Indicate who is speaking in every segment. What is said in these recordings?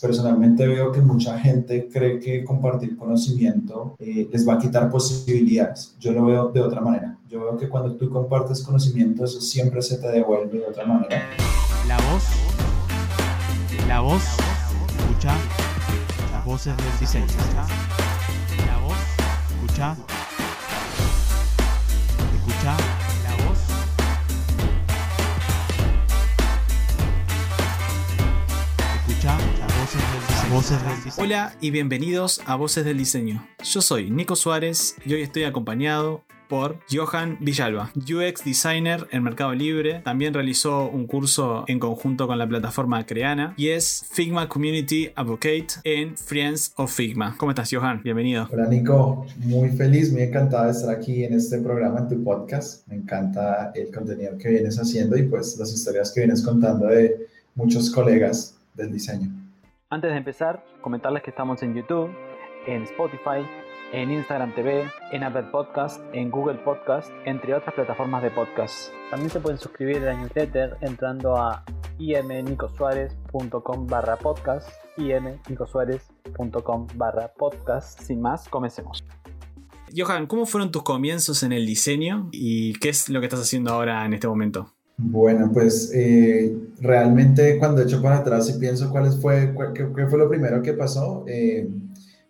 Speaker 1: Personalmente veo que mucha gente cree que compartir conocimiento eh, les va a quitar posibilidades. Yo lo veo de otra manera. Yo veo que cuando tú compartes conocimiento, eso siempre se te devuelve de otra manera.
Speaker 2: La voz, la voz, escucha las voces del diseño. La voz, escucha, Voces del Diseño. Hola y bienvenidos a Voces del Diseño. Yo soy Nico Suárez y hoy estoy acompañado por Johan Villalba, UX Designer en Mercado Libre. También realizó un curso en conjunto con la plataforma Creana y es Figma Community Advocate en Friends of Figma. ¿Cómo estás, Johan? Bienvenido.
Speaker 1: Hola, Nico. Muy feliz, muy encantado de estar aquí en este programa, en tu podcast. Me encanta el contenido que vienes haciendo y pues las historias que vienes contando de muchos colegas del diseño.
Speaker 3: Antes de empezar, comentarles que estamos en YouTube, en Spotify, en Instagram TV, en Apple Podcast, en Google Podcast, entre otras plataformas de podcast. También se pueden suscribir a la newsletter entrando a imnicosuárez.com barra podcast, imnicosuárez.com barra podcast. Sin más, comencemos.
Speaker 2: Johan, ¿cómo fueron tus comienzos en el diseño y qué es lo que estás haciendo ahora en este momento?
Speaker 1: Bueno, pues eh, realmente cuando echo para atrás y pienso cuál fue, qué, fue lo primero que pasó, eh,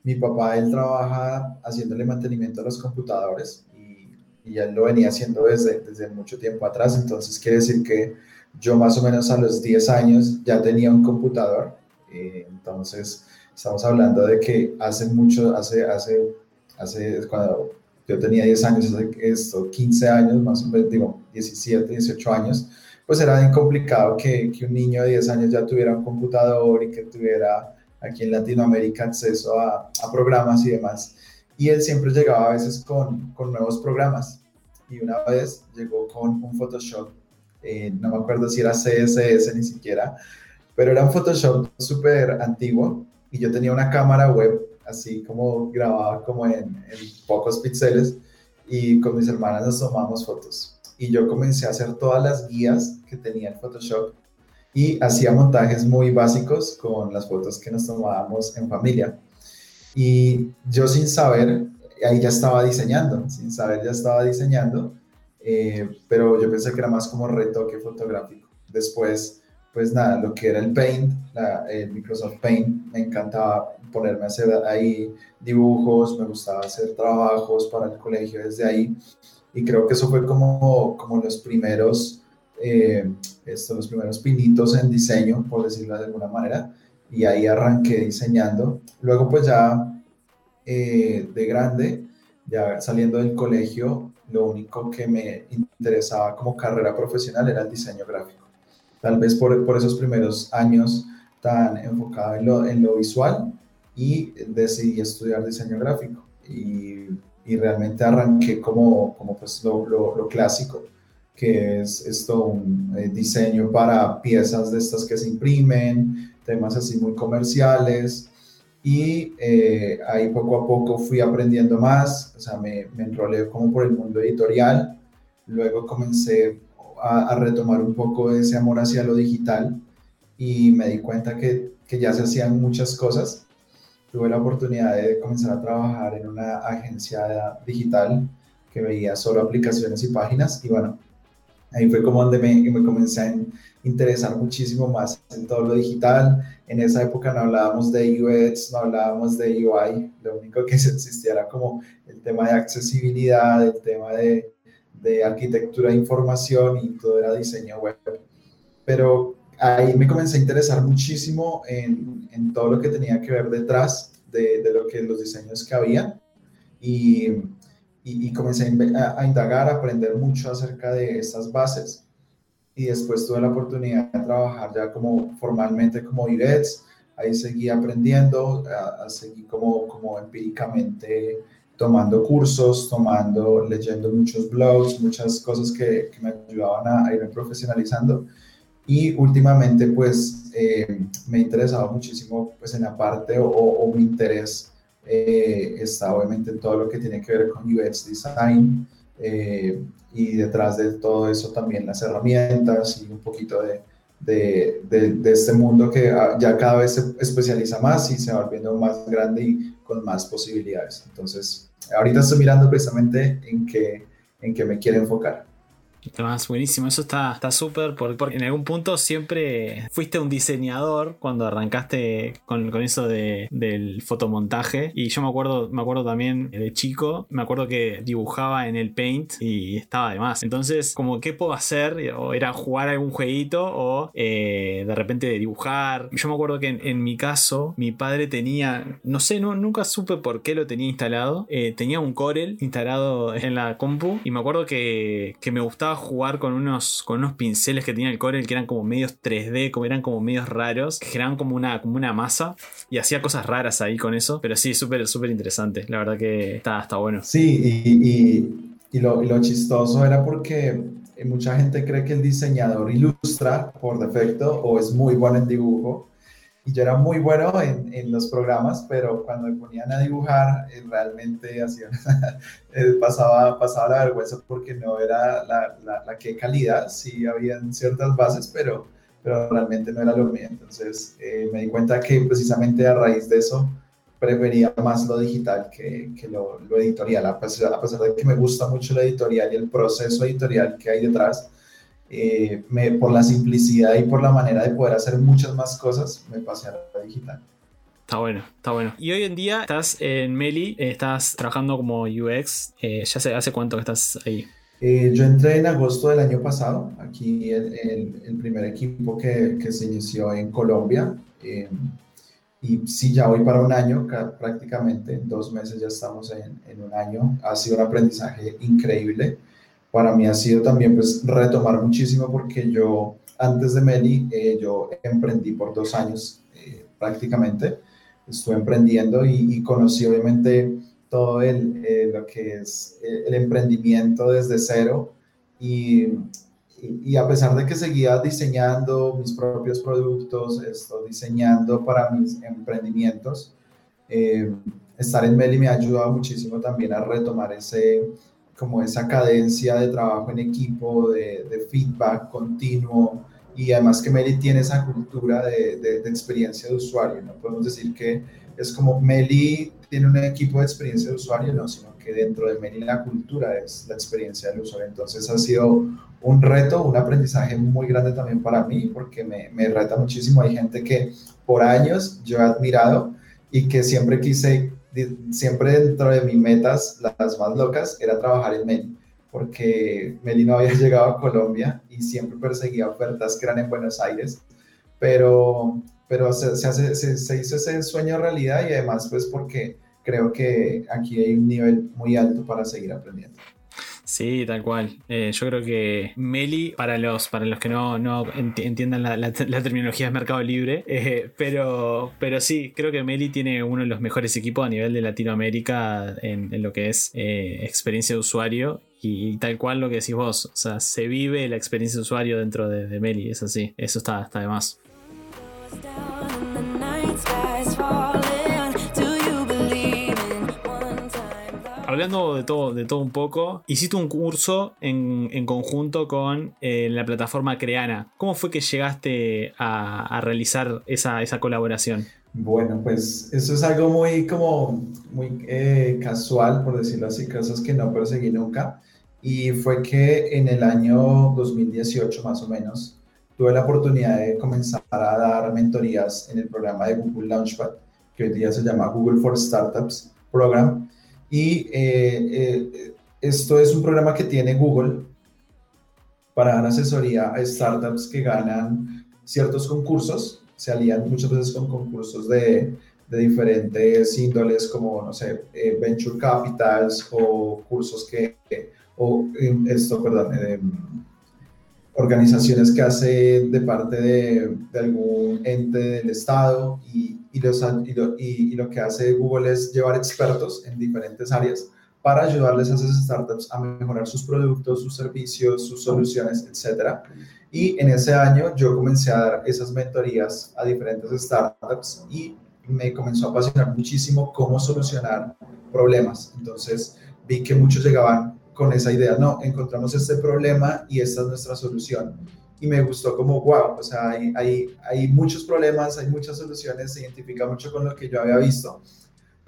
Speaker 1: mi papá, él trabaja haciéndole mantenimiento a los computadores y, y, él lo venía haciendo desde, desde mucho tiempo atrás, entonces quiere decir que yo más o menos a los 10 años ya tenía un computador, eh, entonces estamos hablando de que hace mucho, hace, hace, hace, cuando yo tenía 10 años, esto, 15 años, más o menos, digo, 17, 18 años, pues era bien complicado que, que, un niño de 10 años ya tuviera un computador y que tuviera aquí en Latinoamérica acceso a, a programas y demás. Y él siempre llegaba a veces con, con nuevos programas. Y una vez llegó con un Photoshop, eh, no me acuerdo si era CSS ni siquiera, pero era un Photoshop súper antiguo y yo tenía una cámara web así como grababa como en, pocos píxeles y con mis hermanas nos tomamos fotos. Y yo comencé a hacer todas las guías que tenía en Photoshop y hacía montajes muy básicos con las fotos que nos tomábamos en familia. Y yo sin saber, ahí ya estaba diseñando, sin saber ya estaba diseñando, eh, pero yo pensé que era más como retoque fotográfico. Después pues nada, lo que era el Paint, el Microsoft Paint, me encantaba ponerme a hacer ahí dibujos, me gustaba hacer trabajos para el colegio desde ahí. Y creo que eso fue como, como los primeros, eh, esto, los primeros pinitos en diseño, por decirlo de alguna manera. Y ahí arranqué diseñando. Luego pues ya eh, de grande, ya saliendo del colegio, lo único que me interesaba como carrera profesional era el diseño gráfico tal vez por, por esos primeros años tan enfocado en lo, en lo visual y decidí estudiar diseño gráfico. Y, y realmente arranqué como, como pues lo, lo, clásico, que es esto, un eh, diseño para piezas de estas que se imprimen, temas así muy comerciales. Y eh, ahí poco a poco fui aprendiendo más, o sea, me, me enrolé como por el mundo editorial, luego comencé a, retomar un poco ese amor hacia lo digital y me di cuenta que, que ya se hacían muchas cosas. Tuve la oportunidad de comenzar a trabajar en una agencia digital que veía solo aplicaciones y páginas y bueno, ahí fue como donde me, me comencé a interesar muchísimo más en todo lo digital. En esa época no hablábamos de UX, no hablábamos de UI, lo único que existía era como el tema de accesibilidad, el tema de, de arquitectura de información y todo era diseño web. Pero ahí me comencé a interesar muchísimo en, en todo lo que tenía que ver detrás de, de, lo que los diseños que había. Y, y, comencé a, indagar, a aprender mucho acerca de estas bases. Y después tuve la oportunidad de trabajar ya como formalmente como IBETS, ahí seguí aprendiendo, seguí como, como empíricamente tomando cursos, tomando, leyendo muchos blogs, muchas cosas que, que me ayudaban a, irme profesionalizando. Y últimamente, pues, eh, me he interesado muchísimo, pues, en la parte o, mi interés eh, está obviamente en todo lo que tiene que ver con UX Design eh, y detrás de todo eso también las herramientas y un poquito de, de, de, este mundo que ah, ya cada vez se especializa más y se va volviendo más grande y con más posibilidades. Entonces, ahorita estoy mirando precisamente en qué, en qué me quiero enfocar.
Speaker 2: Más buenísimo, eso está súper, porque, en algún punto siempre fuiste un diseñador cuando arrancaste con, eso de, del fotomontaje. Y yo me acuerdo, me acuerdo también de chico, me acuerdo que dibujaba en el Paint y estaba de más. Entonces, como, ¿qué puedo hacer? O era jugar algún jueguito o eh, de repente dibujar. Yo me acuerdo que en, mi caso, mi padre tenía, no sé, no, nunca supe por qué lo tenía instalado. Eh, tenía un Corel instalado en la compu y me acuerdo que, que me gustaba jugar con unos, con unos pinceles que tenía el Corel que eran como medios 3D, como eran como medios raros, que generaban como una, como una masa y hacía cosas raras ahí con eso. Pero sí, súper, súper interesante. La verdad que está, está bueno.
Speaker 1: Sí, y, y, lo, lo chistoso era porque mucha gente cree que el diseñador ilustra por defecto o es muy bueno en dibujo y yo era muy bueno en, en, los programas, pero cuando me ponían a dibujar, eh, realmente hacía, eh, pasaba, pasaba la vergüenza porque no era la, la, la que calidad, sí habían ciertas bases, pero, pero realmente no era lo mío. Entonces eh, me di cuenta que precisamente a raíz de eso prefería más lo digital que, que lo, lo, editorial, a pesar, a pesar de que me gusta mucho lo editorial y el proceso editorial que hay detrás eh, me, por la simplicidad y por la manera de poder hacer muchas más cosas, me pasé a la digital.
Speaker 2: Está bueno, está bueno. Y hoy en día estás en Meli, estás trabajando como UX. Eh, ¿Ya sé, hace cuánto que estás ahí?
Speaker 1: Eh, yo entré en agosto del año pasado, aquí el, el, primer equipo que, que, se inició en Colombia. y sí, ya voy para un año, prácticamente en dos meses ya estamos en, en un año. Ha sido un aprendizaje increíble para mí ha sido también pues retomar muchísimo porque yo antes de Meli eh, yo emprendí por dos años eh, prácticamente, estuve emprendiendo y, conocí obviamente todo el, eh, lo que es el emprendimiento desde cero. Y, y, a pesar de que seguía diseñando mis propios productos, estoy diseñando para mis emprendimientos, estar en Meli me ha ayudado muchísimo también a retomar ese como esa cadencia de trabajo en equipo, de, feedback continuo, y además que Meli tiene esa cultura de, de, experiencia de usuario, no podemos decir que es como Meli tiene un equipo de experiencia de usuario, no, sino que dentro de Meli la cultura es la experiencia del usuario. Entonces ha sido un reto, un aprendizaje muy grande también para mí, porque me, me reta muchísimo. Hay gente que por años yo he admirado y que siempre quise siempre dentro de mis metas, las más locas, era trabajar en Meli, porque Meli no había llegado a Colombia y siempre perseguía ofertas que eran en Buenos Aires, pero, pero se, se, hizo ese sueño realidad y además pues porque creo que aquí hay un nivel muy alto para seguir aprendiendo.
Speaker 2: Sí, tal cual. Eh, yo creo que Meli, para los, para los que no, no entiendan la, terminología de mercado libre, eh, pero, pero sí, creo que Meli tiene uno de los mejores equipos a nivel de Latinoamérica en, lo que es eh, experiencia de usuario. Y, tal cual lo que decís vos, o sea, se vive la experiencia de usuario dentro de, de Meli, es así, eso está, está de más. Hablando de todo, de todo un poco, hiciste un curso en, conjunto con eh, la plataforma Creana. ¿Cómo fue que llegaste a, realizar esa, colaboración?
Speaker 1: Bueno, pues eso es algo muy como muy eh, casual, por decirlo así, cosas que no perseguí nunca. Y fue que en el año 2018 más o menos tuve la oportunidad de comenzar a dar mentorías en el programa de Google Launchpad, que hoy día se llama Google for Startups Program. Y eh, eh, esto es un programa que tiene Google para dar asesoría a startups que ganan ciertos concursos. Se alían muchas veces con concursos de, de diferentes índoles como, no sé, eh, venture capitals o cursos que, o esto, perdón, organizaciones que hace de parte de, de, algún ente del Estado y, y, lo, lo, que hace Google es llevar expertos en diferentes áreas para ayudarles a esas startups a mejorar sus productos, sus servicios, sus soluciones, etc. Y en ese año yo comencé a dar esas mentorías a diferentes startups y me comenzó a apasionar muchísimo cómo solucionar problemas. Entonces vi que muchos llegaban con esa idea, no, encontramos este problema y esta es nuestra solución. Y me gustó como, wow, o sea, hay, hay, hay muchos problemas, hay muchas soluciones, se identifica mucho con lo que yo había visto.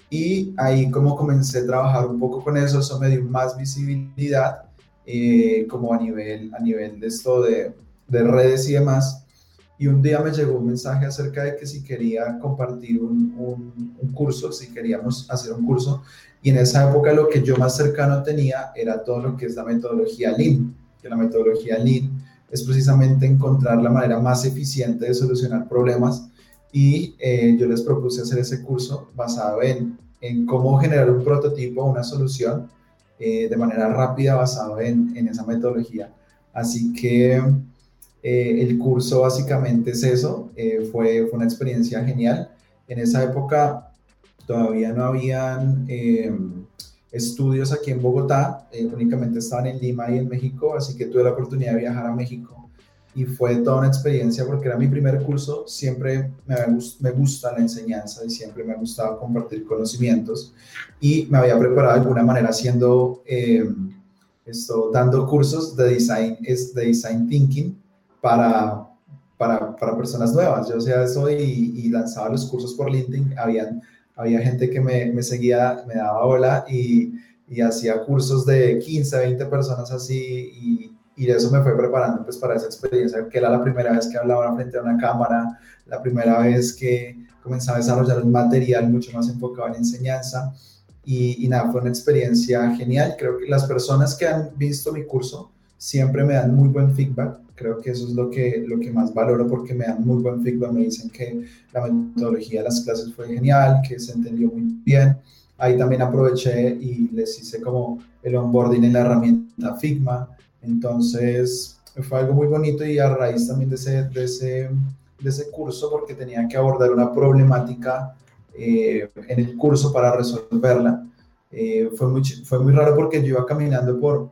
Speaker 1: Y ahí como comencé a trabajar un poco con eso, eso me dio más visibilidad, eh, como a nivel, a nivel de esto de, de, redes y demás. Y un día me llegó un mensaje acerca de que si quería compartir un, un, un curso, si queríamos hacer un curso. Y en esa época lo que yo más cercano tenía era todo lo que es la metodología Lean, que la metodología Lean es precisamente encontrar la manera más eficiente de solucionar problemas y eh, yo les propuse hacer ese curso basado en, en cómo generar un prototipo, una solución eh, de manera rápida basado en, en esa metodología. Así que eh, el curso básicamente es eso, fue, fue una experiencia genial. En esa época todavía no habían estudios aquí en Bogotá, eh, únicamente estaban en Lima y en México, así que tuve la oportunidad de viajar a México. Y fue toda una experiencia porque era mi primer curso, siempre me, gusta la enseñanza y siempre me ha gustado compartir conocimientos. Y me había preparado de alguna manera haciendo, eh, esto, dando cursos de design, es de design thinking para, para, para personas nuevas. Yo sea eso y, y lanzaba los cursos por LinkedIn, habían había gente que me, me seguía, me daba hola y, y, hacía cursos de 15, 20 personas así y, y, eso me fue preparando pues para esa experiencia, que era la primera vez que hablaba frente a una cámara, la primera vez que comenzaba a desarrollar un material mucho más enfocado en enseñanza y, y nada, fue una experiencia genial. Creo que las personas que han visto mi curso siempre me dan muy buen feedback Creo que eso es lo que, lo que más valoro porque me dan muy buen feedback, me dicen que la metodología de las clases fue genial, que se entendió muy bien. Ahí también aproveché y les hice como el onboarding en la herramienta Figma. Entonces fue algo muy bonito y a raíz también de ese, de ese, de ese curso, porque tenía que abordar una problemática eh, en el curso para resolverla. Eh, fue, muy, fue muy raro porque yo iba caminando por,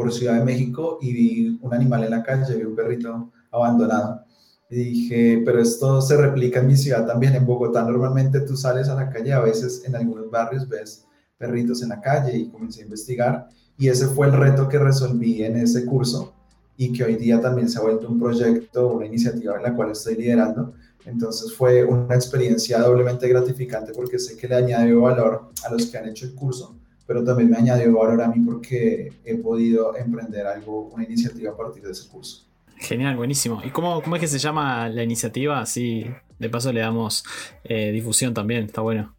Speaker 1: por Ciudad de México y vi un animal en la calle, vi un perrito abandonado. Y dije, pero esto se replica en mi ciudad también. En Bogotá normalmente tú sales a la calle, a veces en algunos barrios ves perritos en la calle y comencé a investigar. Y ese fue el reto que resolví en ese curso y que hoy día también se ha vuelto un proyecto, una iniciativa en la cual estoy liderando. Entonces fue una experiencia doblemente gratificante porque sé que le añadió valor a los que han hecho el curso pero también me añadió valor a mí porque he podido emprender algo, una iniciativa a partir de ese curso.
Speaker 2: Genial, buenísimo. ¿Y cómo, cómo es que se llama la iniciativa? Así, de paso le damos eh, difusión también, está bueno.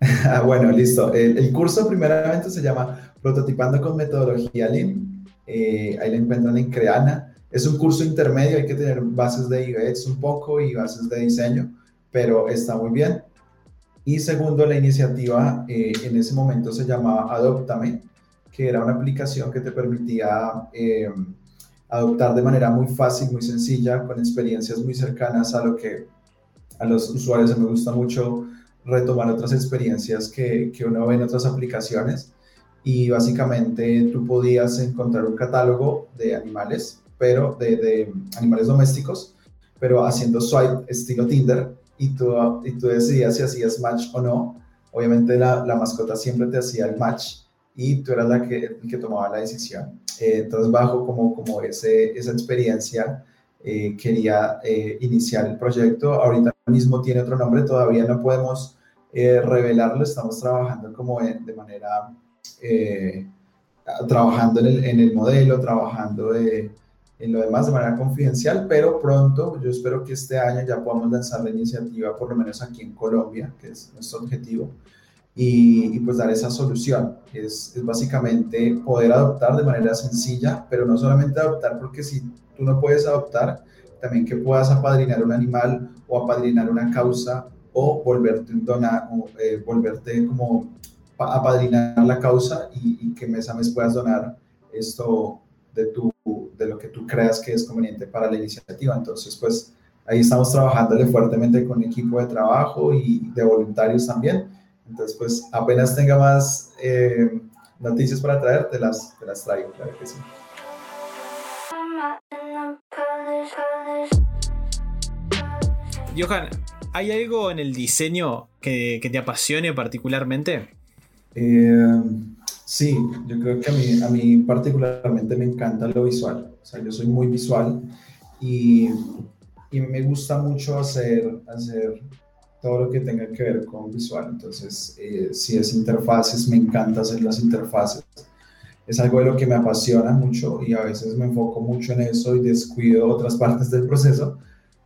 Speaker 1: bueno, listo. El, curso primeramente se llama Prototipando con Metodología Lean. Eh, ahí lo encuentran en Creana. Es un curso intermedio, hay que tener bases de UX un poco y bases de diseño, pero está muy bien. Y segundo, la iniciativa eh, en ese momento se llamaba Adoptame, que era una aplicación que te permitía eh, adoptar de manera muy fácil, muy sencilla, con experiencias muy cercanas a lo que a los usuarios me gusta mucho retomar otras experiencias que, que uno ve en otras aplicaciones. Y básicamente tú podías encontrar un catálogo de animales, pero de, de animales domésticos, pero haciendo swipe estilo Tinder y tú, y tú decidías si hacías match o no. Obviamente la, la mascota siempre te hacía el match y tú eras la que, que tomaba la decisión. Eh, entonces, bajo como, como ese, esa experiencia, eh, quería eh, iniciar el proyecto. Ahorita mismo tiene otro nombre, todavía no podemos revelarlo, estamos trabajando como de manera, trabajando en el, en el modelo, trabajando de en lo demás de manera confidencial, pero pronto, yo espero que este año ya podamos lanzar la iniciativa, por lo menos aquí en Colombia, que es nuestro objetivo, y, pues dar esa solución. Es, es, básicamente poder adoptar de manera sencilla, pero no solamente adoptar, porque si tú no puedes adoptar, también que puedas apadrinar un animal o apadrinar una causa o volverte un donar, o, eh, volverte como apadrinar la causa y, y que mes a mes puedas donar esto de tu tú creas que es conveniente para la iniciativa. Entonces, pues ahí estamos trabajándole fuertemente con equipo de trabajo y de voluntarios también. Entonces, pues apenas tenga más eh, noticias para traer, te las, te las traigo, claro que sí.
Speaker 2: Johan, ¿hay algo en el diseño que, que te apasione particularmente?
Speaker 1: Eh, Sí, yo creo que a mí, a mí particularmente me encanta lo visual. O sea, yo soy muy visual y, y me gusta mucho hacer, hacer todo lo que tenga que ver con visual. Entonces, eh, si es interfaces, me encanta hacer las interfaces. Es algo de lo que me apasiona mucho y a veces me enfoco mucho en eso y descuido otras partes del proceso,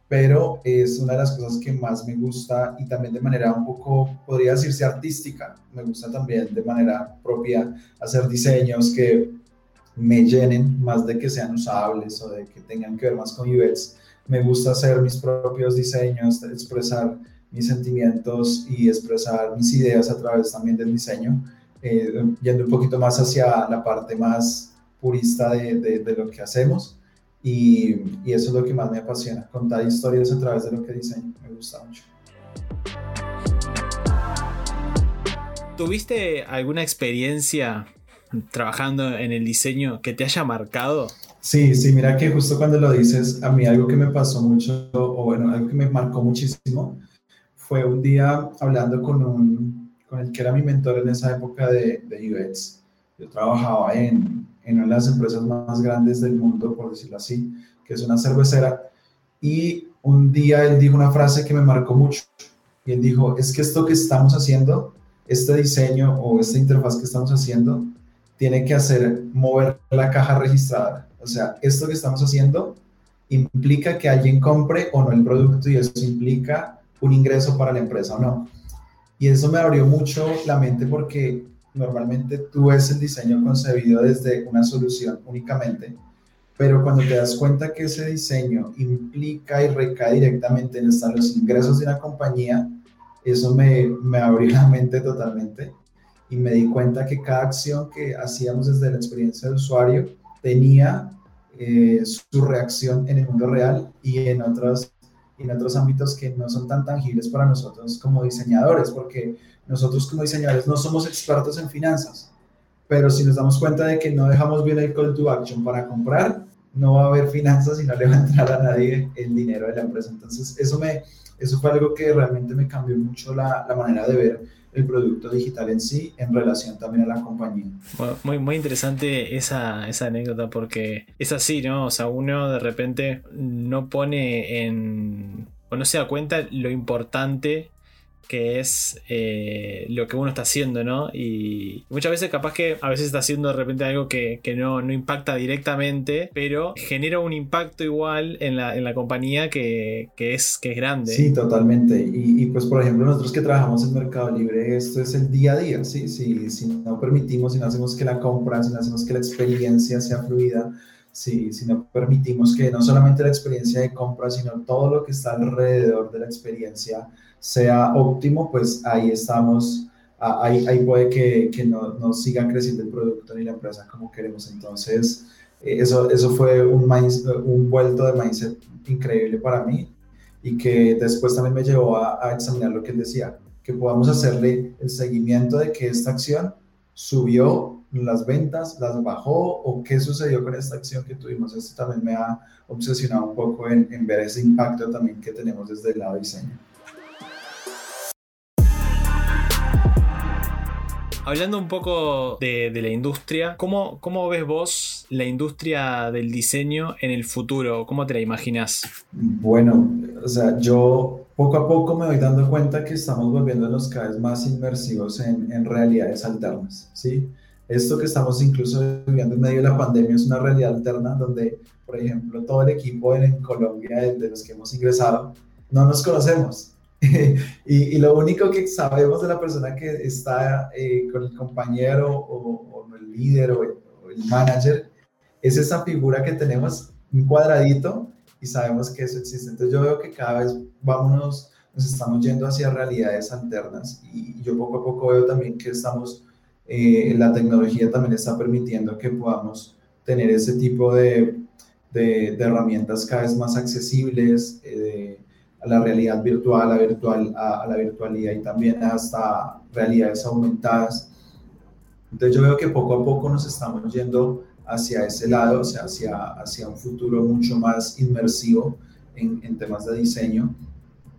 Speaker 1: pero es una de las cosas que más me gusta y también de manera un poco, podría decirse artística. Me gusta también de manera propia hacer diseños que me llenen más de que sean usables o de que tengan que ver más con UX. Me gusta hacer mis propios diseños, expresar mis sentimientos y expresar mis ideas a través también del diseño, eh, yendo un poquito más hacia la parte más purista de, de, lo que hacemos. Y, y, eso es lo que más me apasiona, contar historias a través de lo que diseño. Me gusta mucho.
Speaker 2: ¿Tuviste alguna experiencia trabajando en el diseño que te haya marcado?
Speaker 1: Sí, sí, mira que justo cuando lo dices, a mí algo que me pasó mucho, o bueno, algo que me marcó muchísimo, fue un día hablando con, un, con el que era mi mentor en esa época de, de UX. Yo trabajaba en, en una de las empresas más grandes del mundo, por decirlo así, que es una cervecera. Y un día él dijo una frase que me marcó mucho. Y él dijo, es que esto que estamos haciendo, este diseño o esta interfaz que estamos haciendo, tiene que hacer mover la caja registrada. O sea, esto que estamos haciendo implica que alguien compre o no el producto y eso implica un ingreso para la empresa o no. Y eso me abrió mucho la mente porque normalmente tú ves el diseño concebido desde una solución únicamente, pero cuando te das cuenta que ese diseño implica y recae directamente en los ingresos de una compañía, eso me, me abrió la mente totalmente y me di cuenta que cada acción que hacíamos desde la experiencia del usuario tenía eh, su reacción en el mundo real y en otras en otros ámbitos que no son tan tangibles para nosotros como diseñadores, porque nosotros como diseñadores no somos expertos en finanzas, pero si nos damos cuenta de que no dejamos bien el call to action para comprar, no va a haber finanzas y no le va a entrar a nadie el dinero de la empresa. Entonces, eso, me, eso fue algo que realmente me cambió mucho la, la manera de ver el producto digital en sí en relación también a la compañía.
Speaker 2: muy, muy interesante esa, esa anécdota porque es así, ¿no? O sea, uno de repente no pone en... o no se da cuenta lo importante que es eh, lo que uno está haciendo, ¿no? Y muchas veces capaz que a veces está haciendo de repente algo que, no, no, impacta directamente, pero genera un impacto igual en la, en la compañía que, que, es, que es grande.
Speaker 1: Sí, totalmente. Y, y, pues por ejemplo nosotros que trabajamos en Mercado Libre, esto es el día a día, ¿sí? Si, si no permitimos, si no hacemos que la compra, si no hacemos que la experiencia sea fluida, si, si no permitimos que no solamente la experiencia de compra, sino todo lo que está alrededor de la experiencia sea óptimo, pues ahí estamos, ahí, ahí puede que, que no, no, siga creciendo el producto ni la empresa como queremos. Entonces, eh, eso, eso fue un, un vuelto de mindset increíble para mí y que después también me llevó a, a examinar lo que él decía, que podamos hacerle el seguimiento de que esta acción subió las ventas, las bajó o qué sucedió con esta acción que tuvimos. Esto también me ha obsesionado un poco en, en ver ese impacto también que tenemos desde el lado de diseño.
Speaker 2: Hablando un poco de, la industria, ¿cómo, ¿cómo, ves vos la industria del diseño en el futuro? ¿Cómo te la imaginas?
Speaker 1: Bueno, o sea, yo poco a poco me voy dando cuenta que estamos volviéndonos cada vez más inmersivos en, en realidades alternas, ¿sí? Esto que estamos incluso viviendo en medio de la pandemia es una realidad alterna donde, por ejemplo, todo el equipo en, Colombia de los que hemos ingresado no nos conocemos, y, lo único que sabemos de la persona que está eh, con el compañero o, el líder o el, manager es esa figura que tenemos, un cuadradito, y sabemos que eso existe. Entonces yo veo que cada vez vámonos, nos estamos yendo hacia realidades alternas y yo poco a poco veo también que estamos, eh, la tecnología también está permitiendo que podamos tener ese tipo de, de, herramientas cada vez más accesibles, eh, a la realidad virtual, a, virtual, a, la virtualidad y también hasta realidades aumentadas. Entonces yo veo que poco a poco nos estamos yendo hacia ese lado, o sea, hacia, hacia un futuro mucho más inmersivo en, en temas de diseño,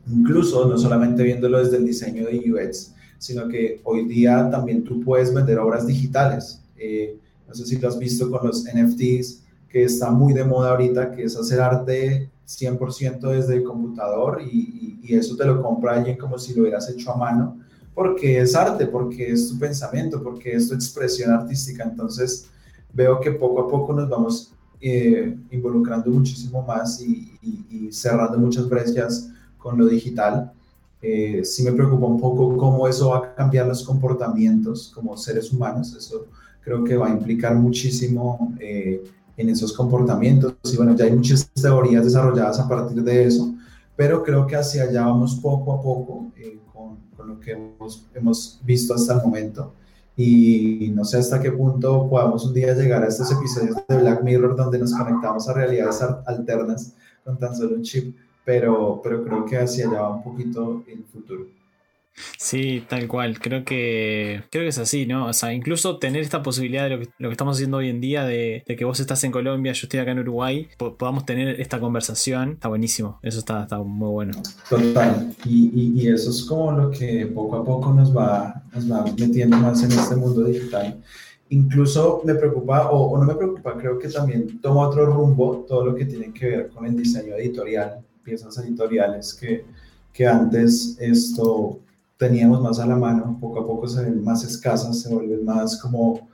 Speaker 1: incluso no solamente viéndolo desde el diseño de UX, sino que hoy día también tú puedes vender obras digitales. Eh, no sé si lo has visto con los NFTs, que está muy de moda ahorita, que es hacer arte 100% desde el computador y, y, eso te lo compra alguien como si lo hubieras hecho a mano, porque es arte, porque es tu pensamiento, porque es tu expresión artística. Entonces veo que poco a poco nos vamos eh, involucrando muchísimo más y, y, cerrando muchas brechas con lo digital. Eh, sí me preocupa un poco cómo eso va a cambiar los comportamientos como seres humanos. Eso creo que va a implicar muchísimo eh, en esos comportamientos. Y bueno, ya hay muchas teorías desarrolladas a partir de eso, pero creo que hacia allá vamos poco a poco eh, con, con, lo que hemos, hemos, visto hasta el momento. Y no sé hasta qué punto podamos un día llegar a estos episodios de Black Mirror donde nos conectamos a realidades alternas con tan solo un chip, pero, pero creo que hacia allá va un poquito el futuro.
Speaker 2: Sí, tal cual. Creo que creo que es así, ¿no? O sea, incluso tener esta posibilidad de lo que, estamos haciendo hoy en día, de, que vos estás en Colombia, yo estoy acá en Uruguay, podamos tener esta conversación, está buenísimo. Eso está, está muy bueno.
Speaker 1: Total. Y, y, eso es como lo que poco a poco nos va, nos va metiendo más en este mundo digital. Incluso me preocupa, o, o no me preocupa, creo que también toma otro rumbo todo lo que tiene que ver con el diseño editorial, piezas editoriales que, que antes esto teníamos más a la mano, poco a poco se ven más escasas, se vuelven más como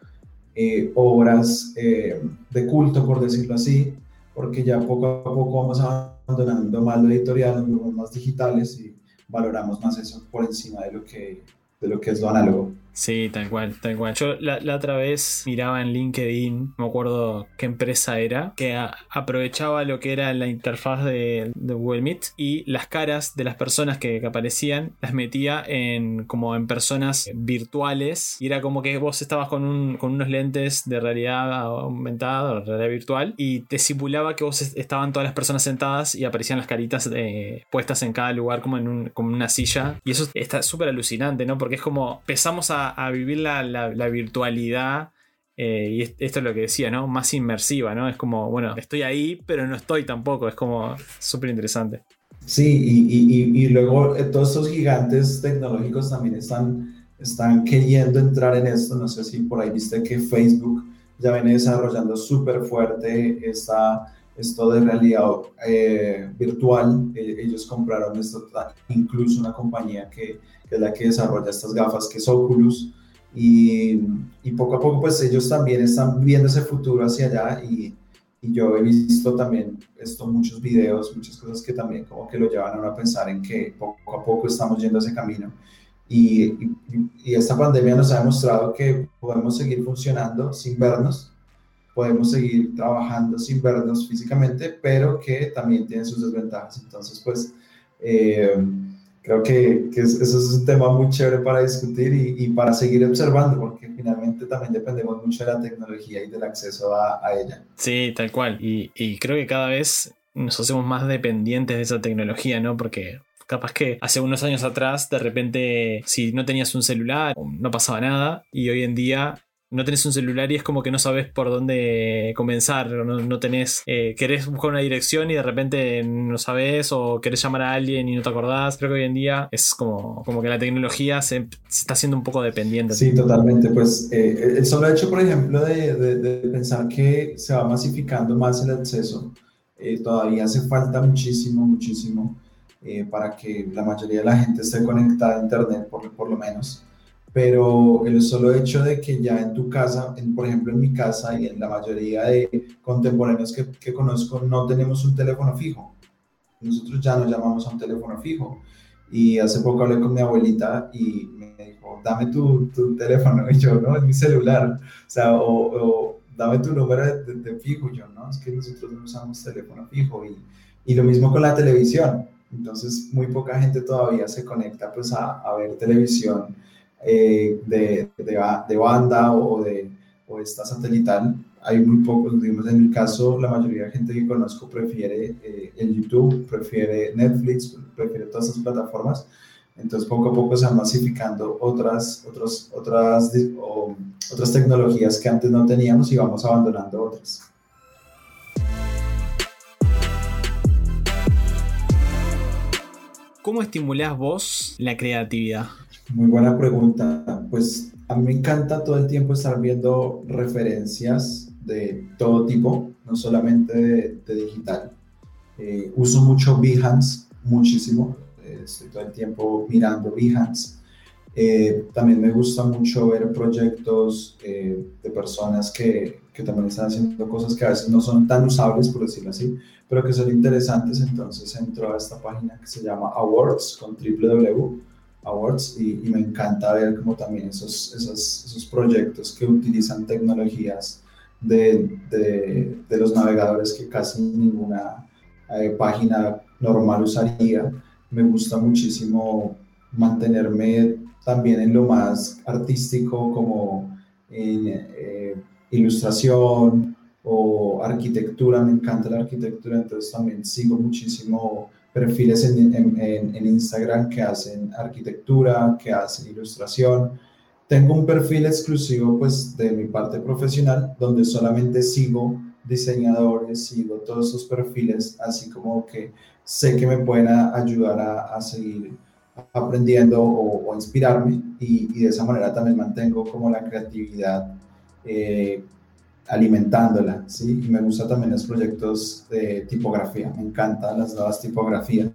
Speaker 1: eh, obras eh, de culto, por decirlo así, porque ya poco a poco vamos abandonando más lo editorial, nos más digitales y valoramos más eso por encima de lo que, de lo que es lo análogo.
Speaker 2: Sí, tal cual, tal cual. Yo la, otra vez miraba en LinkedIn, no me acuerdo qué empresa era, que aprovechaba lo que era la interfaz de, Google Meet y las caras de las personas que, aparecían las metía en como en personas virtuales y era como que vos estabas con, unos lentes de realidad aumentada o realidad virtual y te simulaba que vos estaban todas las personas sentadas y aparecían las caritas eh, puestas en cada lugar como en un, como una silla y eso está súper alucinante, ¿no? Porque es como empezamos a a, vivir la, virtualidad. Eh, y esto es lo que decía, ¿no? Más inmersiva, ¿no? Es como, bueno, estoy ahí, pero no estoy tampoco. Es como súper interesante.
Speaker 1: Sí, y, y, luego eh, todos estos gigantes tecnológicos también están, están queriendo entrar en esto. No sé si por ahí viste que Facebook ya viene desarrollando súper fuerte esta, esto de realidad eh, virtual. ellos compraron esto, incluso una compañía que que es la que desarrolla estas gafas, que es Oculus. Y, y, poco a poco, pues ellos también están viendo ese futuro hacia allá y, y, yo he visto también esto, muchos videos, muchas cosas que también como que lo llevan a uno a pensar en que poco a poco estamos yendo ese camino. Y, y, esta pandemia nos ha demostrado que podemos seguir funcionando sin vernos, podemos seguir trabajando sin vernos físicamente, pero que también tiene sus desventajas. Entonces, pues... Eh, creo que, que, eso es un tema muy chévere para discutir y, y, para seguir observando, porque finalmente también dependemos mucho de la tecnología y del acceso a, a ella.
Speaker 2: Sí, tal cual. Y, y, creo que cada vez nos hacemos más dependientes de esa tecnología, ¿no? Porque capaz que hace unos años atrás, de repente, si no tenías un celular, no pasaba nada, y hoy en día no tenés un celular y es como que no sabes por dónde comenzar, no, no tenés, eh, querés buscar una dirección y de repente no sabes o querés llamar a alguien y no te acordás. Creo que hoy en día es como, como que la tecnología se, está haciendo un poco dependiente.
Speaker 1: Sí, totalmente. Pues eh, el solo hecho, por ejemplo, de, de, pensar que se va masificando más el acceso, eh, todavía hace falta muchísimo, muchísimo para que la mayoría de la gente esté conectada a Internet, por, por lo menos pero el solo hecho de que ya en tu casa, en, por ejemplo en mi casa y en la mayoría de contemporáneos que, que, conozco, no tenemos un teléfono fijo. Nosotros ya nos llamamos a un teléfono fijo. Y hace poco hablé con mi abuelita y me dijo, dame tu, tu teléfono. Y yo, no, es mi celular. O sea, o, dame tu número de, fijo. yo, no, es que nosotros no usamos teléfono fijo. Y, y lo mismo con la televisión. Entonces, muy poca gente todavía se conecta pues a, a ver televisión eh, de, de, banda o de o esta satelital. Hay muy pocos, digamos, en mi caso, la mayoría de gente que conozco prefiere eh, el YouTube, prefiere Netflix, prefiere todas esas plataformas. Entonces, poco a poco se van masificando otras, otros, otras, otras tecnologías que antes no teníamos y vamos abandonando otras.
Speaker 2: ¿Cómo estimulás vos la creatividad?
Speaker 1: Muy buena pregunta. Pues a mí me encanta todo el tiempo estar viendo referencias de todo tipo, no solamente de, digital. Eh, uso mucho Behance, muchísimo. Eh, estoy todo el tiempo mirando Behance. Eh, también me gusta mucho ver proyectos de personas que, que, también están haciendo cosas que a veces no son tan usables, por decirlo así, pero que son interesantes. Entonces entro a esta página que se llama Awards con www Awards y, me encanta ver como también esos, esos, esos proyectos que utilizan tecnologías de, de, de, los navegadores que casi ninguna eh, página normal usaría. Me gusta muchísimo mantenerme también en lo más artístico como en eh, ilustración o arquitectura, me encanta la arquitectura, entonces también sigo muchísimo perfiles en, en, en, Instagram que hacen arquitectura, que hacen ilustración. Tengo un perfil exclusivo pues de mi parte profesional donde solamente sigo diseñadores, sigo todos esos perfiles, así como que sé que me pueden ayudar a, a seguir aprendiendo o, o inspirarme y, y, de esa manera también mantengo como la creatividad eh, alimentándola, ¿sí? Y me gustan también los proyectos de tipografía, me encantan las nuevas tipografías.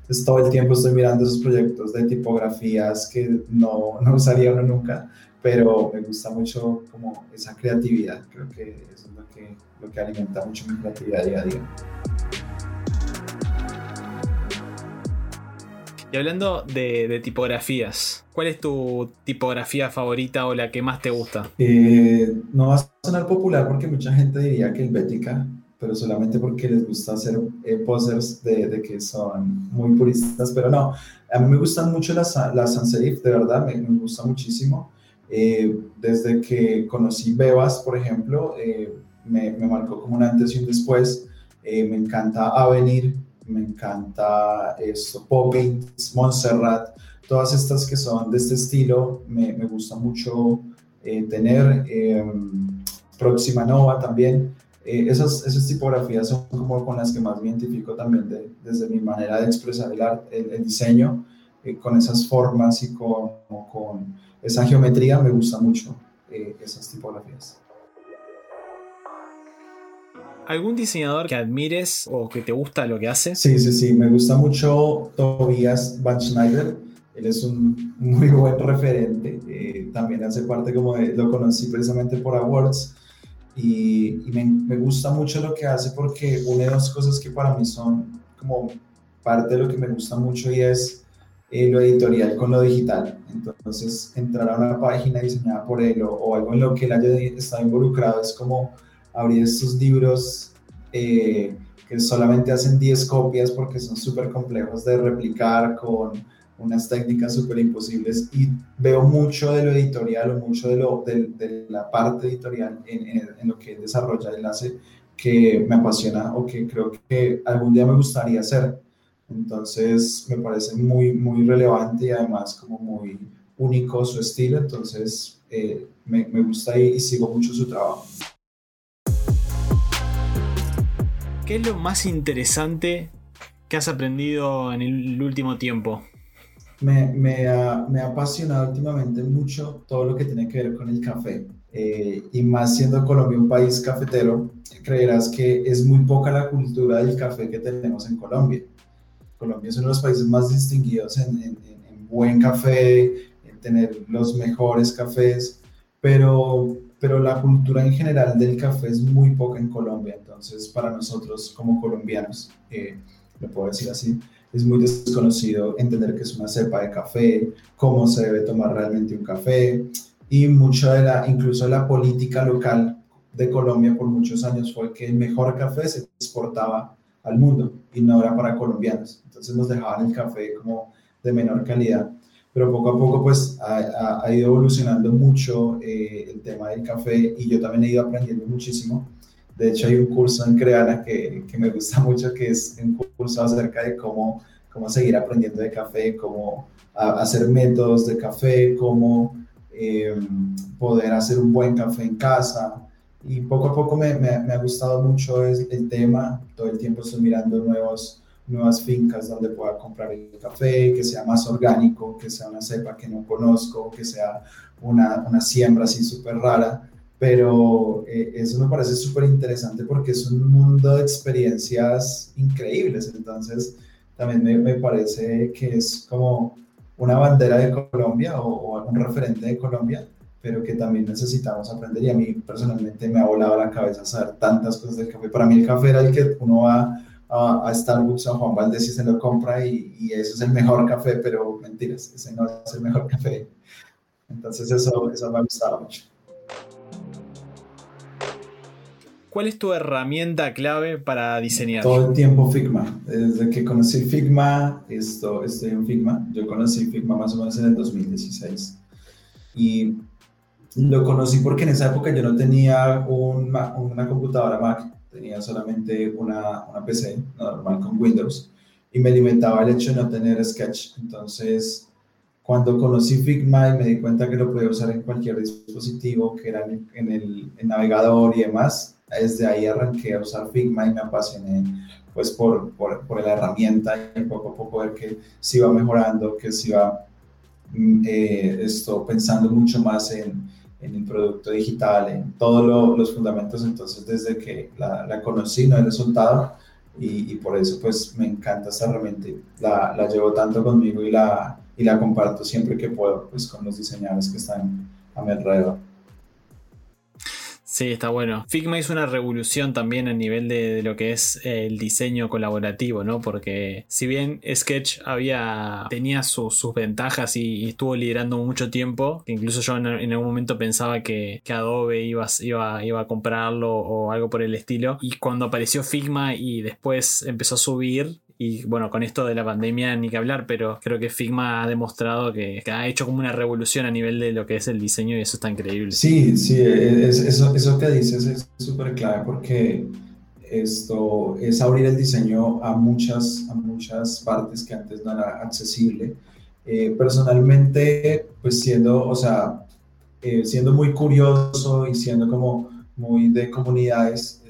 Speaker 1: Entonces todo el tiempo estoy mirando esos proyectos de tipografías que no, no usaría uno nunca, pero me gusta mucho como esa creatividad, creo que eso es lo que, lo que alimenta mucho mi creatividad día a día.
Speaker 2: Y hablando de, tipografías, ¿cuál es tu tipografía favorita o la que más te gusta?
Speaker 1: Eh, no va a sonar popular porque mucha gente diría que el Bética, pero solamente porque les gusta hacer eh, posers de, que son muy puristas, pero no, a mí me gustan mucho las, las sans serif, de verdad, me, me gusta muchísimo. Eh, desde que conocí Bebas, por ejemplo, me, me, marcó como un antes y un después. me encanta Avenir, me encanta esto, Poppins, Montserrat, todas estas que son de este estilo, me, me gusta mucho eh, tener. Em, Próxima Nova también. Eh, esas, esas tipografías son como con las que más me identifico también desde mi manera de expresar el, el, diseño, eh, con esas formas y con, con, esa geometría, me gusta mucho esas tipografías.
Speaker 2: ¿Algún diseñador que admires o que te gusta lo que hace?
Speaker 1: Sí, sí, sí. Me gusta mucho Tobias Van Schneider. Él es un muy buen referente. Eh, también hace parte como de, lo conocí precisamente por Awards. Y, me, gusta mucho lo que hace porque une dos cosas que para mí son como parte de lo que me gusta mucho y es eh, lo editorial con lo digital. Entonces, entrar a una página diseñada por él o, o algo en lo que él haya estado involucrado es como abrir estos libros eh, que solamente hacen 10 copias porque son súper complejos de replicar con unas técnicas súper imposibles y veo mucho de lo editorial o mucho de, lo, de, la parte editorial en, en, lo que desarrolla, él hace que me apasiona o que creo que algún día me gustaría hacer. Entonces me parece muy, muy relevante y además como muy único su estilo, entonces eh, me, me gusta y, y sigo mucho su trabajo.
Speaker 2: ¿Qué es lo más interesante que has aprendido en el último tiempo?
Speaker 1: Me, me, ha, me ha, apasionado últimamente mucho todo lo que tiene que ver con el café. Eh, y más siendo Colombia un país cafetero, creerás que es muy poca la cultura del café que tenemos en Colombia. Colombia es uno de los países más distinguidos en, en, en buen café, en tener los mejores cafés, pero pero la cultura en general del café es muy poca en Colombia, entonces para nosotros como colombianos, eh, lo puedo decir así, es muy desconocido entender que es una cepa de café, cómo se debe tomar realmente un café. Y mucho de la, incluso la política local de Colombia por muchos años fue que el mejor café se exportaba al mundo y no era para colombianos, entonces nos dejaban el café como de menor calidad pero poco a poco pues ha, ha, ido evolucionando mucho eh, el tema del café y yo también he ido aprendiendo muchísimo. De hecho hay un curso en Creana que, que me gusta mucho, que es un curso acerca de cómo, cómo seguir aprendiendo de café, cómo hacer métodos de café, cómo eh, poder hacer un buen café en casa. Y poco a poco me, me, me ha gustado mucho el, el tema, todo el tiempo estoy mirando nuevos nuevas fincas donde pueda comprar el café, que sea más orgánico, que sea una cepa que no conozco, que sea una, una siembra así súper rara, pero eh, eso me parece súper interesante porque es un mundo de experiencias increíbles, entonces también me, me, parece que es como una bandera de Colombia o, o, un referente de Colombia, pero que también necesitamos aprender. Y a mí personalmente me ha volado la cabeza saber tantas cosas del café. Para mí el café era el que uno va a, a Starbucks a Juan Valdés y se lo compra y, y, eso es el mejor café, pero mentiras, ese no es el mejor café. Entonces eso, eso me ha gustado mucho.
Speaker 2: ¿Cuál es tu herramienta clave para diseñar?
Speaker 1: Todo el tiempo Figma. Desde que conocí Figma, esto, estoy en Figma. Yo conocí Figma más o menos en el 2016. Y lo conocí porque en esa época yo no tenía un, una computadora Mac, tenía solamente una, una PC normal con Windows y me limitaba el hecho de no tener Sketch. Entonces, cuando conocí Figma y me di cuenta que lo podía usar en cualquier dispositivo, que era en el, navegador y demás, desde ahí arranqué a usar Figma y me apasioné pues por, por, por, la herramienta y poco a poco ver que se iba mejorando, que se iba mm, eh, esto, pensando mucho más en, en, el producto digital, en todos lo, los fundamentos, entonces desde que la, la conocí no he resultado y, y, por eso pues me encanta esta herramienta, la, la llevo tanto conmigo y la, y la comparto siempre que puedo pues con los diseñadores que están a mi alrededor.
Speaker 2: Sí, está bueno. Figma hizo una revolución también a nivel de, de, lo que es el diseño colaborativo, ¿no? Porque si bien Sketch había tenía su, sus ventajas y, y, estuvo liderando mucho tiempo, incluso yo en, en algún momento pensaba que, que, Adobe iba, iba, iba a comprarlo o algo por el estilo. Y cuando apareció Figma y después empezó a subir, y bueno, con esto de la pandemia ni que hablar, pero creo que Figma ha demostrado que, que, ha hecho como una revolución a nivel de lo que es el diseño y eso está increíble.
Speaker 1: Sí, sí, es, eso, eso que dices es súper clave porque esto es abrir el diseño a muchas, a muchas partes que antes no era accesible. Eh, personalmente, pues siendo, o sea, eh, siendo muy curioso y siendo como muy de comunidades,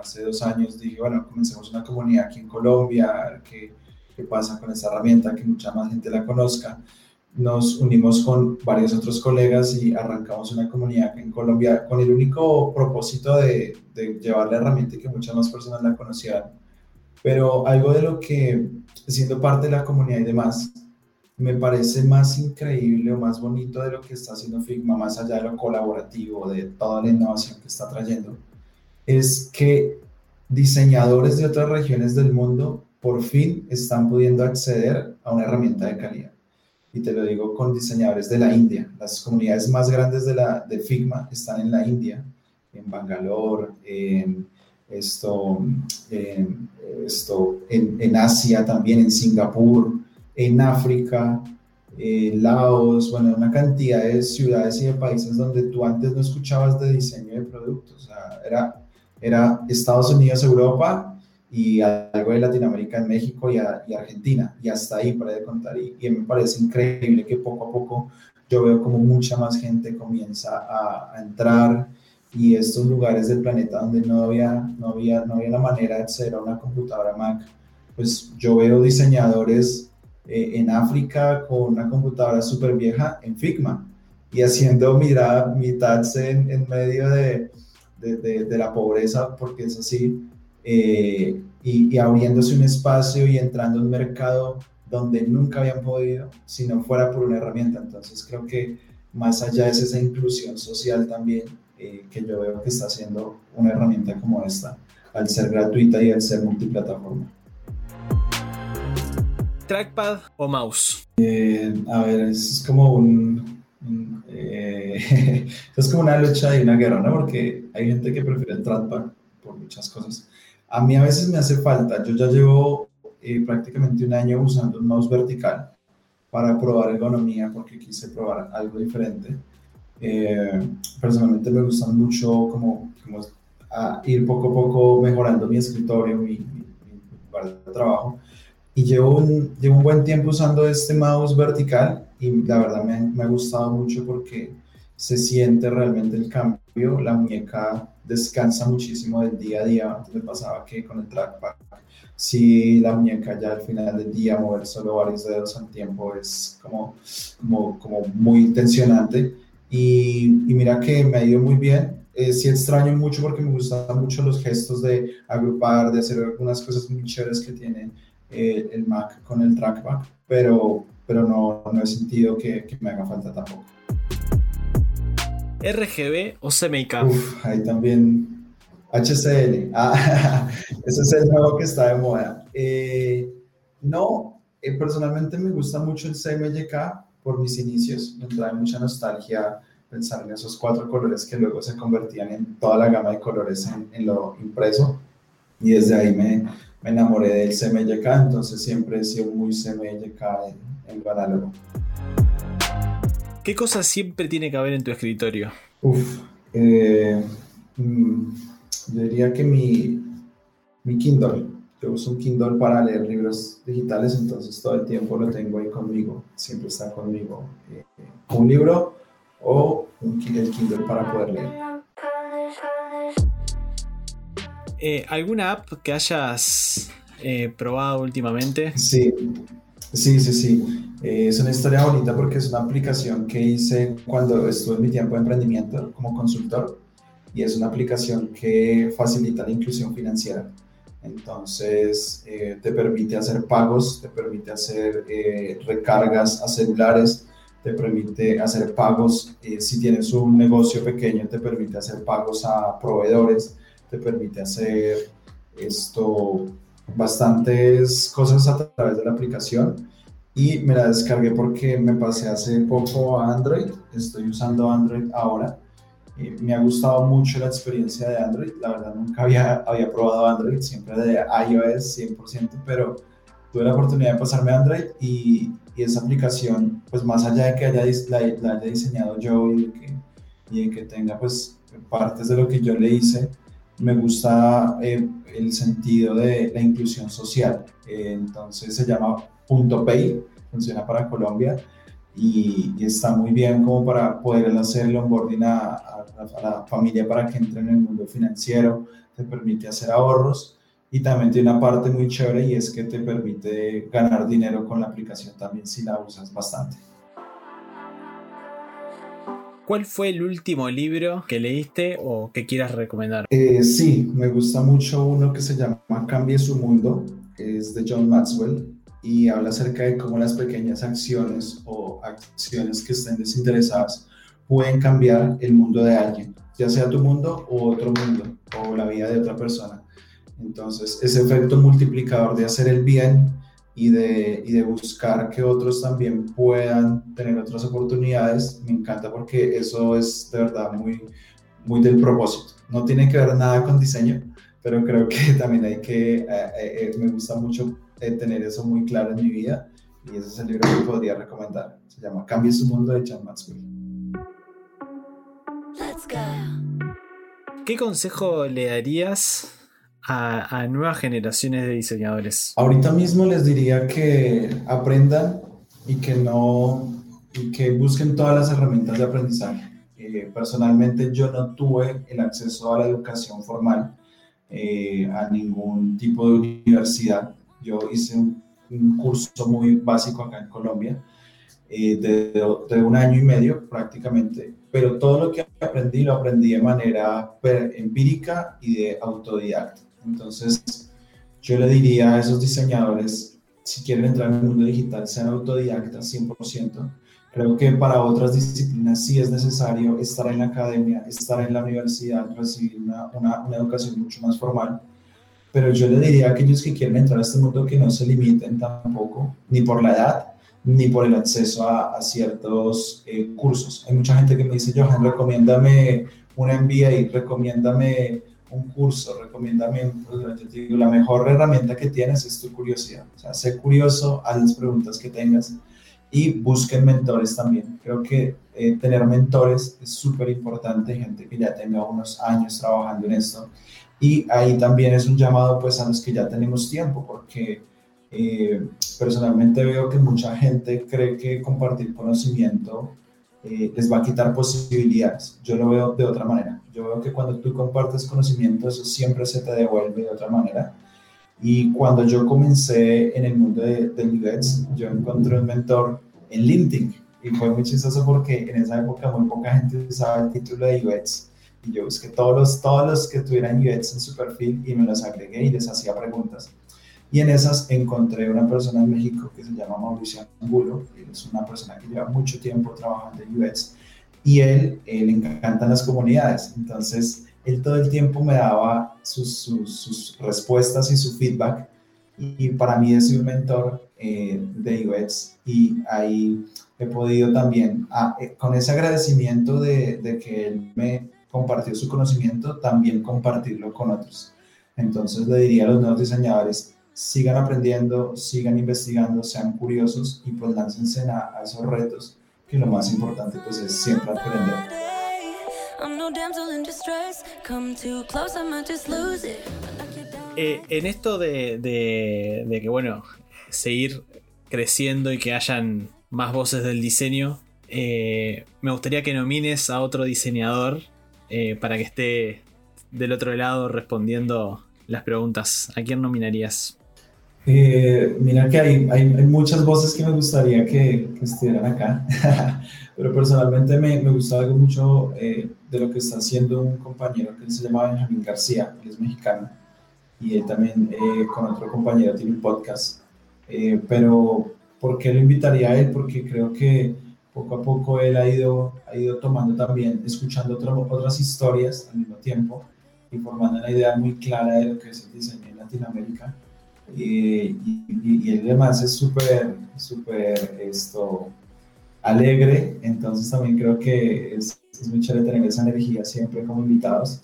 Speaker 1: hace dos años dije, bueno, comencemos una comunidad aquí en Colombia, ¿qué, qué pasa con esta herramienta? Que mucha más gente la conozca. Nos unimos con varios otros colegas y arrancamos una comunidad en Colombia con el único propósito de, de llevar la herramienta y que muchas más personas la conocieran. Pero algo de lo que, siendo parte de la comunidad y demás, me parece más increíble o más bonito de lo que está haciendo Figma, más allá de lo colaborativo, de toda la innovación que está trayendo, es que diseñadores de otras regiones del mundo por fin están pudiendo acceder a una herramienta de calidad. Y te lo digo con diseñadores de la India. Las comunidades más grandes de, la, de Figma están en la India, en Bangalore, en, esto, esto, en Asia también, en Singapur, en África, eh, Laos, bueno, una cantidad de ciudades y de países donde tú antes no escuchabas de diseño de productos. O sea, era, era Estados Unidos, Europa y algo de Latinoamérica en México y, a, y Argentina. Y hasta ahí para de contar. Y, y, me parece increíble que poco a poco yo veo como mucha más gente comienza a, a entrar y estos lugares del planeta donde no había, no había, no había la manera de acceder a una computadora Mac, pues yo veo diseñadores eh, en África con una computadora súper vieja en Figma y haciendo mitad, mitad en, en medio de, de, de, de, la pobreza, porque es así, eh, y, y, abriéndose un espacio y entrando a un mercado donde nunca habían podido si no fuera por una herramienta. Entonces creo que más allá es esa inclusión social también eh, que yo veo que está haciendo una herramienta como esta, al ser gratuita y al ser multiplataforma
Speaker 2: trackpad o mouse?
Speaker 1: Eh, a ver, es como un, un eh, es como una lucha y una guerra, ¿no? Porque hay gente que prefiere el trackpad por muchas cosas. A mí a veces me hace falta. Yo ya llevo eh, prácticamente un año usando un mouse vertical para probar ergonomía porque quise probar algo diferente. Eh, personalmente me gusta mucho como, como ir poco a poco mejorando mi escritorio, mi, mi, mi lugar de trabajo y llevo un, llevo un buen tiempo usando este mouse vertical y la verdad me, me, ha gustado mucho porque se siente realmente el cambio, la muñeca descansa muchísimo del día a día, antes me pasaba que con el trackpad, si la muñeca ya al final del día mover solo varios dedos al tiempo es como, como, como muy tensionante. Y, mira que me ha ido muy bien. Eh, sí extraño mucho porque me gustan mucho los gestos de agrupar, de hacer algunas cosas muy chéveres que tiene eh, el Mac con el trackpad, pero, pero no, no he sentido que, que me haga falta tampoco.
Speaker 2: RGB o CMYK?
Speaker 1: Uf, ahí también HCL. Ah, ese es el nuevo que está de moda. Eh, no, eh, personalmente me gusta mucho el CMYK por mis inicios. Me trae mucha nostalgia pensar en esos cuatro colores que luego se convertían en toda la gama de colores en, lo impreso. Y desde ahí me, me, enamoré del CMYK, entonces siempre he sido muy CMYK en, en lo análogo.
Speaker 2: ¿Qué cosa siempre tiene que haber en tu escritorio?
Speaker 1: Uf, eh, mm, yo diría que mi, mi Kindle. Yo uso un Kindle para leer libros digitales, entonces todo el tiempo lo tengo ahí conmigo, siempre está conmigo. Eh, un libro o un, el Kindle para poder leer.
Speaker 2: Eh, ¿Alguna app que hayas probado últimamente?
Speaker 1: Sí, sí, sí, sí. es una historia bonita porque es una aplicación que hice cuando estuve en mi tiempo de emprendimiento como consultor y es una aplicación que facilita la inclusión financiera. Entonces, eh, te permite hacer pagos, te permite hacer eh, recargas a celulares, te permite hacer pagos, eh, si tienes un negocio pequeño, te permite hacer pagos a proveedores, te permite hacer esto, bastantes cosas a través de la aplicación. Y me la descargué porque me pasé hace poco a Android, estoy usando Android ahora me ha gustado mucho la experiencia de Android. La verdad, nunca había, había probado Android, siempre de iOS 100%, pero tuve la oportunidad de pasarme a Android y, y esa aplicación, pues más allá de que haya, la, haya diseñado yo y de, que, y que tenga pues partes de lo que yo le hice, me gusta el sentido de la inclusión social. Eh, entonces se llama Punto Pay, funciona para Colombia y, está muy bien como para poder hacer el onboarding a, la familia para que entre en el mundo financiero, te permite hacer ahorros y también tiene una parte muy chévere y es que te permite ganar dinero con la aplicación también si la usas bastante.
Speaker 2: ¿Cuál fue el último libro que leíste o que quieras recomendar?
Speaker 1: Eh, sí, me gusta mucho uno que se llama Cambie su mundo, es de John Maxwell y habla acerca de cómo las pequeñas acciones o acciones que estén desinteresadas pueden cambiar el mundo de alguien, ya sea tu mundo o otro mundo o la vida de otra persona. Entonces, ese efecto multiplicador de hacer el bien y de, y de buscar que otros también puedan tener otras oportunidades, me encanta porque eso es de verdad muy, muy del propósito. No tiene que ver nada con diseño, pero creo que también hay que, eh, eh, eh, me gusta mucho tener eso muy claro en mi vida y ese es el libro que podría recomendar. Se llama Cambie su mundo de John Maxwell.
Speaker 2: ¿Qué consejo le darías a, nuevas generaciones de diseñadores?
Speaker 1: Ahorita mismo les diría que aprendan y que no y que busquen todas las herramientas de aprendizaje. personalmente yo no tuve el acceso a la educación formal eh, a ningún tipo de universidad yo hice un, curso muy básico acá en Colombia, eh, de, de, un año y medio prácticamente, pero todo lo que aprendí lo aprendí de manera empírica y de autodidacta. Entonces, yo le diría a esos diseñadores, si quieren entrar en el mundo digital, sean autodidactas 100%. Creo que para otras disciplinas sí es necesario estar en la academia, estar en la universidad, recibir una, una, una educación mucho más formal pero yo le diría a aquellos que quieren entrar a este mundo que no se limiten tampoco, ni por la edad, ni por el acceso a, ciertos eh, cursos. Hay mucha gente que me dice, Johan, recomiéndame un MBA, recomiéndame un curso, recomiéndame, pues, digo, la mejor herramienta que tienes es tu curiosidad. O sea, sé curioso, haz las preguntas que tengas y busquen mentores también. Creo que eh, tener mentores es súper importante, gente que ya tenga unos años trabajando en esto y ahí también es un llamado pues a los que ya tenemos tiempo, porque eh, personalmente veo que mucha gente cree que compartir conocimiento eh, les va a quitar posibilidades. Yo lo veo de otra manera. Yo veo que cuando tú compartes conocimiento, eso siempre se te devuelve de otra manera. Y cuando yo comencé en el mundo de, del UX, yo encontré un mentor en LinkedIn. y fue muy chistoso porque en esa época muy poca gente usaba el título de UX y yo busqué todos los, todos los que tuvieran UX en su perfil y me los agregué y les hacía preguntas. Y en esas encontré una persona en México que se llama Mauricio Angulo, que es una persona que lleva mucho tiempo trabajando en UX y él, él le encantan las comunidades. Entonces, él todo el tiempo me daba sus, sus, respuestas y su feedback y para mí es un mentor eh, de UX y ahí he podido también, ah, eh, con ese agradecimiento de, de, que él me compartió su conocimiento, también compartirlo con otros. Entonces le diría a los nuevos diseñadores, sigan aprendiendo, sigan investigando, sean curiosos y pues láncense a, a esos retos, que lo más importante pues es siempre aprender.
Speaker 2: Eh, en esto de, de, que, bueno, seguir creciendo y que hayan más voces del diseño, eh, me gustaría que nomines a otro diseñador eh, para que esté del otro lado respondiendo las preguntas. ¿A quién nominarías?
Speaker 1: Mira que hay, hay, muchas voces que me gustaría que, que estuvieran acá, pero personalmente me, me gusta algo mucho de lo que está haciendo un compañero que se llama Benjamín García, que es mexicano, y él también eh, con otro compañero tiene un podcast. Eh, pero, ¿por qué lo invitaría a él? Porque creo que poco a poco él ha ido, ha ido tomando también, escuchando otras historias al mismo tiempo y formando una idea muy clara de lo que es el diseño en Latinoamérica. Y, y, él además es súper, súper esto, alegre, entonces también creo que es, es muy chévere tener esa energía siempre como invitados.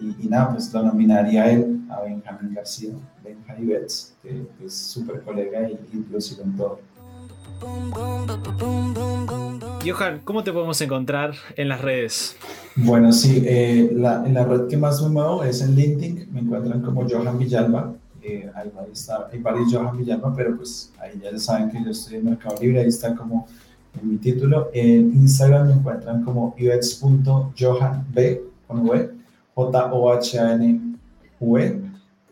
Speaker 1: Y, nada, pues lo nominaría a él, a Benjamín García, Benjamín Betts, que, es súper colega y, inclusive en todo.
Speaker 2: Johan, ¿cómo te podemos encontrar en las redes?
Speaker 1: Bueno, sí, eh, la, en la red que más me muevo es en LinkedIn, me encuentran como Johan Villalba, eh, ahí, está, hay varios Johan Villalba, pero pues ahí ya saben que yo estoy en Mercado Libre, ahí está como en mi título. En Instagram me encuentran como ux.johanb, con V, J-O-H-A-N-V,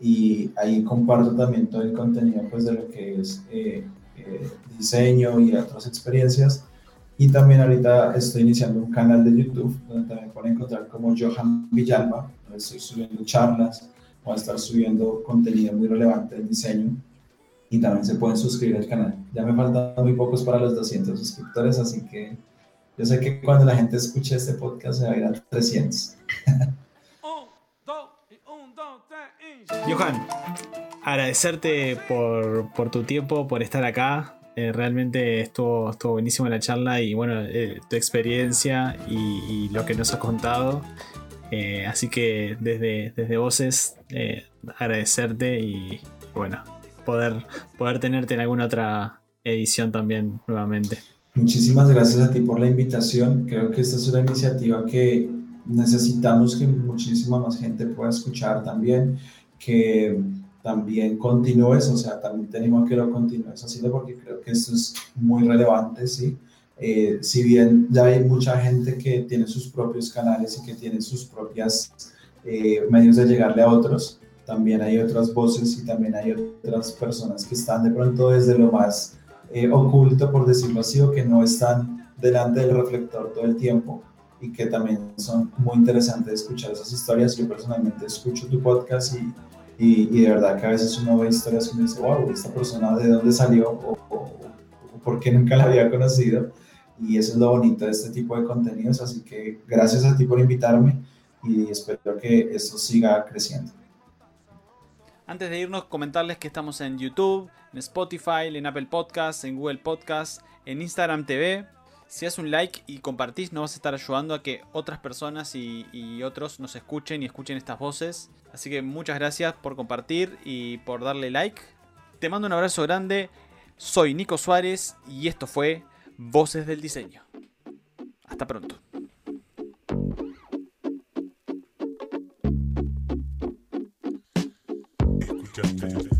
Speaker 1: y ahí comparto también todo el contenido pues, de lo que es eh, eh, diseño y otras experiencias. Y también ahorita estoy iniciando un canal de YouTube donde también pueden encontrar como Johan Villalba, donde estoy subiendo charlas, voy a estar subiendo contenido muy relevante del diseño y también se pueden suscribir al canal. Ya me faltan muy pocos para los 200 suscriptores, así que yo sé que cuando la gente escuche este podcast se va a ir a 300.
Speaker 2: Johan, agradecerte por, por, tu tiempo, por estar acá. Eh, realmente estuvo, estuvo buenísima la charla y bueno, eh, tu experiencia y, lo que nos has contado. Eh, así que desde, desde voces, agradecerte y bueno, poder, poder tenerte en alguna otra edición también nuevamente.
Speaker 1: Muchísimas gracias a ti por la invitación. Creo que esta es una iniciativa que necesitamos que muchísima más gente pueda escuchar también, que también continúes, o sea, también tenemos que lo continúes haciendo porque creo que esto es muy relevante, ¿sí? Eh, si bien ya hay mucha gente que tiene sus propios canales y que tiene sus propios eh, medios de llegarle a otros, también hay otras voces y también hay otras personas que están de pronto desde lo más eh, oculto, por decirlo así, o que no están delante del reflector todo el tiempo y que también son muy interesantes escuchar esas historias. Yo personalmente escucho tu podcast y, y, de verdad que a veces uno ve historias y uno dice, wow, esta persona de dónde salió o, o, por qué nunca la había conocido. Y eso es lo bonito de este tipo de contenidos. Así que gracias a ti por invitarme y espero que esto siga creciendo.
Speaker 2: Antes de irnos, comentarles que estamos en YouTube, en Spotify, en Apple Podcasts, en Google Podcasts, en Instagram TV. Si haces un like y compartís, nos vas a estar ayudando a que otras personas y, otros nos escuchen y escuchen estas voces. Así que muchas gracias por compartir y por darle like. Te mando un abrazo grande. Soy Nico Suárez y esto fue Voces del Diseño. Hasta pronto. Escuchaste.